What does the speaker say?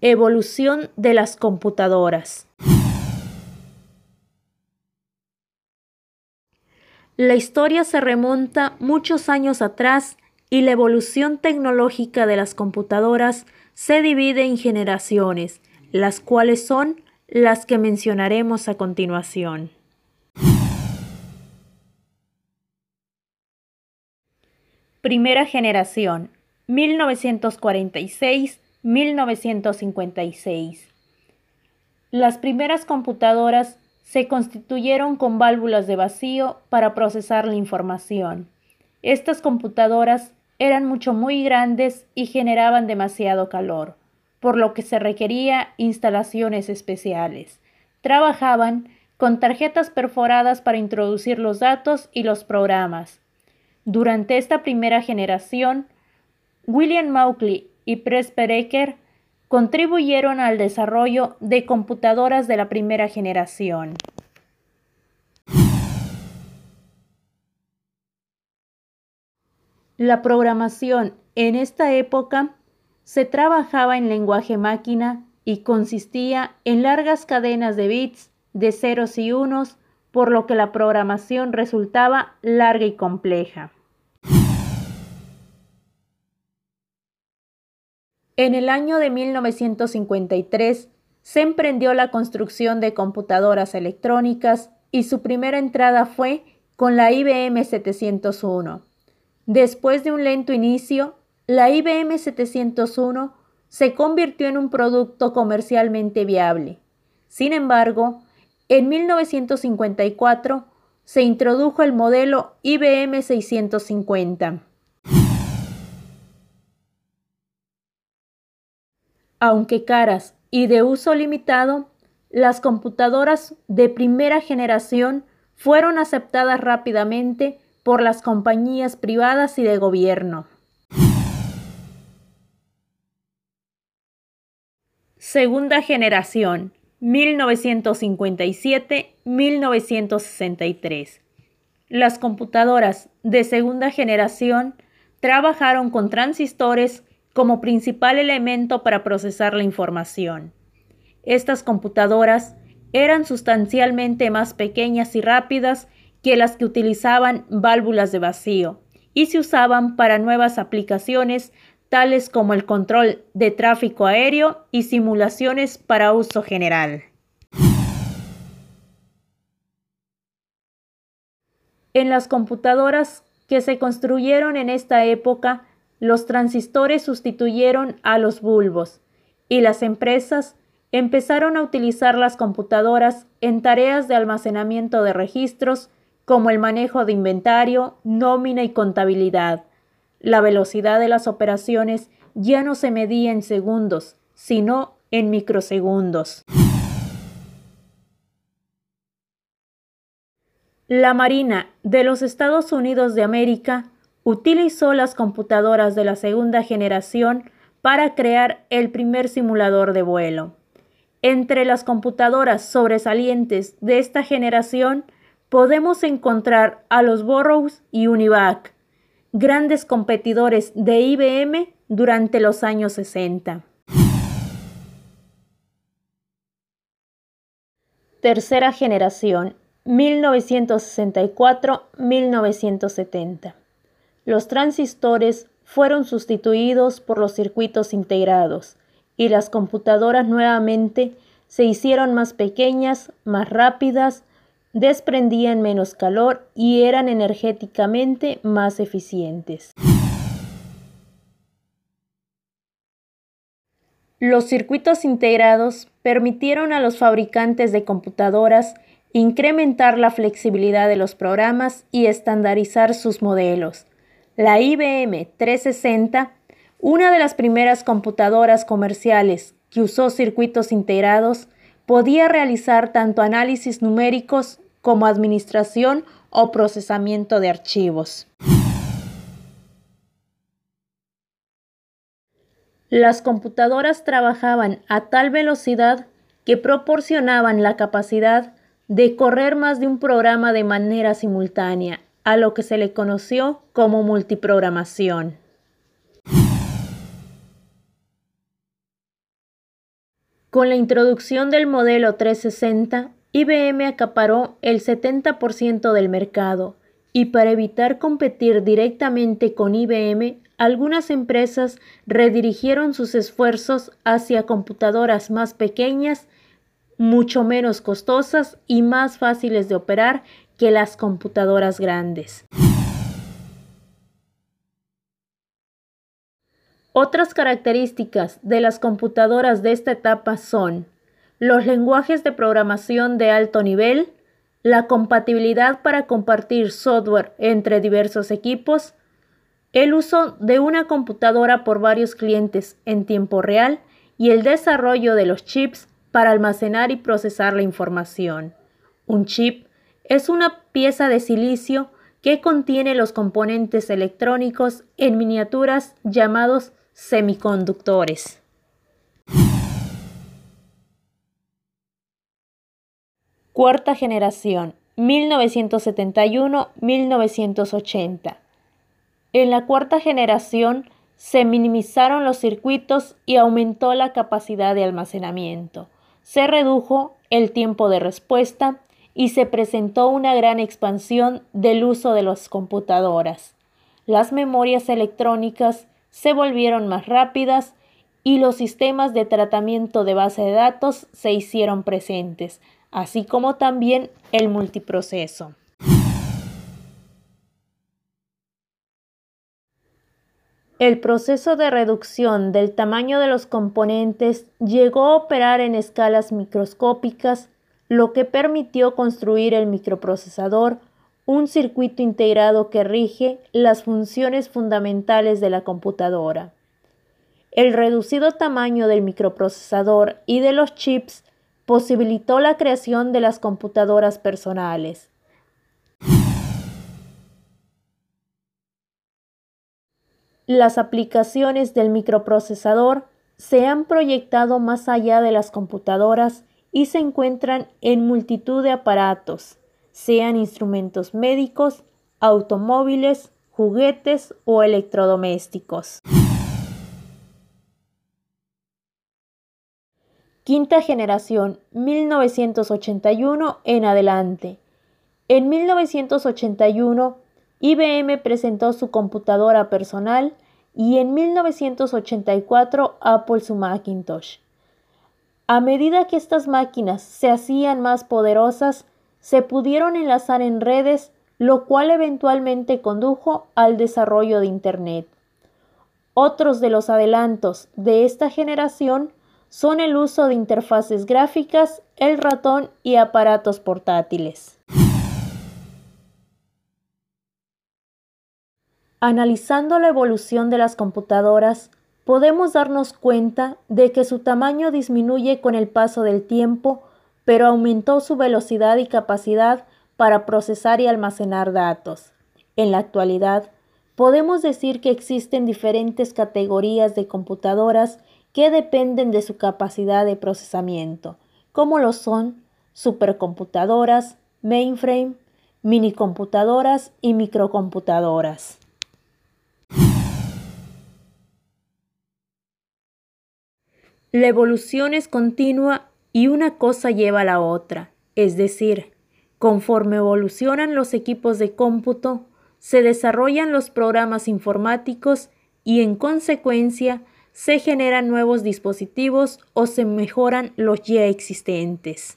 Evolución de las computadoras. La historia se remonta muchos años atrás y la evolución tecnológica de las computadoras se divide en generaciones, las cuales son las que mencionaremos a continuación. Primera generación, 1946-1956. Las primeras computadoras se constituyeron con válvulas de vacío para procesar la información. Estas computadoras eran mucho muy grandes y generaban demasiado calor, por lo que se requería instalaciones especiales. Trabajaban con tarjetas perforadas para introducir los datos y los programas. Durante esta primera generación, William Mauchly y Presper Ecker contribuyeron al desarrollo de computadoras de la primera generación. La programación en esta época se trabajaba en lenguaje máquina y consistía en largas cadenas de bits de ceros y unos, por lo que la programación resultaba larga y compleja. En el año de 1953 se emprendió la construcción de computadoras electrónicas y su primera entrada fue con la IBM 701. Después de un lento inicio, la IBM 701 se convirtió en un producto comercialmente viable. Sin embargo, en 1954 se introdujo el modelo IBM 650. Aunque caras y de uso limitado, las computadoras de primera generación fueron aceptadas rápidamente por las compañías privadas y de gobierno. Segunda generación, 1957-1963. Las computadoras de segunda generación trabajaron con transistores como principal elemento para procesar la información. Estas computadoras eran sustancialmente más pequeñas y rápidas que las que utilizaban válvulas de vacío y se usaban para nuevas aplicaciones tales como el control de tráfico aéreo y simulaciones para uso general. En las computadoras que se construyeron en esta época los transistores sustituyeron a los bulbos y las empresas empezaron a utilizar las computadoras en tareas de almacenamiento de registros como el manejo de inventario, nómina y contabilidad. La velocidad de las operaciones ya no se medía en segundos, sino en microsegundos. La Marina de los Estados Unidos de América utilizó las computadoras de la segunda generación para crear el primer simulador de vuelo. Entre las computadoras sobresalientes de esta generación podemos encontrar a los Burroughs y Univac, grandes competidores de IBM durante los años 60. Tercera generación, 1964-1970 los transistores fueron sustituidos por los circuitos integrados y las computadoras nuevamente se hicieron más pequeñas, más rápidas, desprendían menos calor y eran energéticamente más eficientes. Los circuitos integrados permitieron a los fabricantes de computadoras incrementar la flexibilidad de los programas y estandarizar sus modelos, la IBM 360, una de las primeras computadoras comerciales que usó circuitos integrados, podía realizar tanto análisis numéricos como administración o procesamiento de archivos. Las computadoras trabajaban a tal velocidad que proporcionaban la capacidad de correr más de un programa de manera simultánea a lo que se le conoció como multiprogramación. Con la introducción del modelo 360, IBM acaparó el 70% del mercado y para evitar competir directamente con IBM, algunas empresas redirigieron sus esfuerzos hacia computadoras más pequeñas, mucho menos costosas y más fáciles de operar que las computadoras grandes. Otras características de las computadoras de esta etapa son los lenguajes de programación de alto nivel, la compatibilidad para compartir software entre diversos equipos, el uso de una computadora por varios clientes en tiempo real y el desarrollo de los chips para almacenar y procesar la información. Un chip es una pieza de silicio que contiene los componentes electrónicos en miniaturas llamados semiconductores. Cuarta generación, 1971-1980. En la cuarta generación se minimizaron los circuitos y aumentó la capacidad de almacenamiento. Se redujo el tiempo de respuesta y se presentó una gran expansión del uso de las computadoras. Las memorias electrónicas se volvieron más rápidas y los sistemas de tratamiento de base de datos se hicieron presentes, así como también el multiproceso. El proceso de reducción del tamaño de los componentes llegó a operar en escalas microscópicas, lo que permitió construir el microprocesador un circuito integrado que rige las funciones fundamentales de la computadora. El reducido tamaño del microprocesador y de los chips posibilitó la creación de las computadoras personales. Las aplicaciones del microprocesador se han proyectado más allá de las computadoras y se encuentran en multitud de aparatos, sean instrumentos médicos, automóviles, juguetes o electrodomésticos. Quinta generación, 1981 en adelante. En 1981, IBM presentó su computadora personal y en 1984 Apple su Macintosh. A medida que estas máquinas se hacían más poderosas, se pudieron enlazar en redes, lo cual eventualmente condujo al desarrollo de Internet. Otros de los adelantos de esta generación son el uso de interfaces gráficas, el ratón y aparatos portátiles. Analizando la evolución de las computadoras, podemos darnos cuenta de que su tamaño disminuye con el paso del tiempo pero aumentó su velocidad y capacidad para procesar y almacenar datos. En la actualidad, podemos decir que existen diferentes categorías de computadoras que dependen de su capacidad de procesamiento, como lo son supercomputadoras, mainframe, minicomputadoras y microcomputadoras. La evolución es continua y una cosa lleva a la otra, es decir, conforme evolucionan los equipos de cómputo, se desarrollan los programas informáticos y en consecuencia se generan nuevos dispositivos o se mejoran los ya existentes.